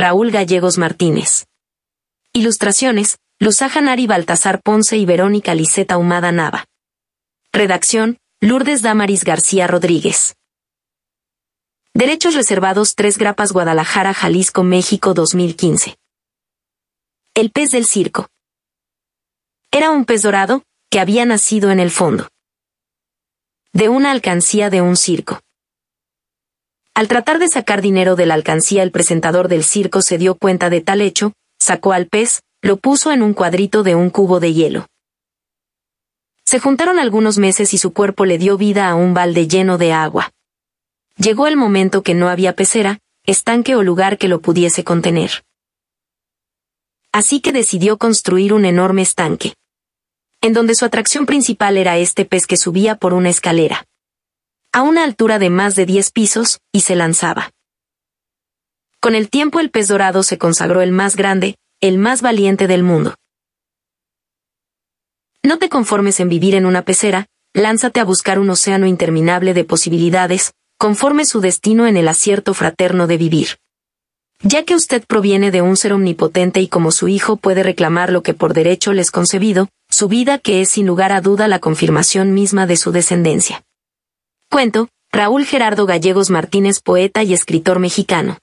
Raúl Gallegos Martínez. Ilustraciones, Luz Janari Baltasar Ponce y Verónica Liseta Humada Nava. Redacción, Lourdes Damaris García Rodríguez. Derechos reservados 3 Grapas Guadalajara, Jalisco, México 2015. El pez del circo. Era un pez dorado, que había nacido en el fondo. De una alcancía de un circo. Al tratar de sacar dinero de la alcancía el presentador del circo se dio cuenta de tal hecho, sacó al pez, lo puso en un cuadrito de un cubo de hielo. Se juntaron algunos meses y su cuerpo le dio vida a un balde lleno de agua. Llegó el momento que no había pecera, estanque o lugar que lo pudiese contener. Así que decidió construir un enorme estanque. En donde su atracción principal era este pez que subía por una escalera. A una altura de más de diez pisos, y se lanzaba. Con el tiempo el pez dorado se consagró el más grande, el más valiente del mundo. No te conformes en vivir en una pecera, lánzate a buscar un océano interminable de posibilidades, conforme su destino en el acierto fraterno de vivir. Ya que usted proviene de un ser omnipotente y como su hijo puede reclamar lo que por derecho les concebido, su vida que es sin lugar a duda la confirmación misma de su descendencia. Cuento, Raúl Gerardo Gallegos Martínez, poeta y escritor mexicano.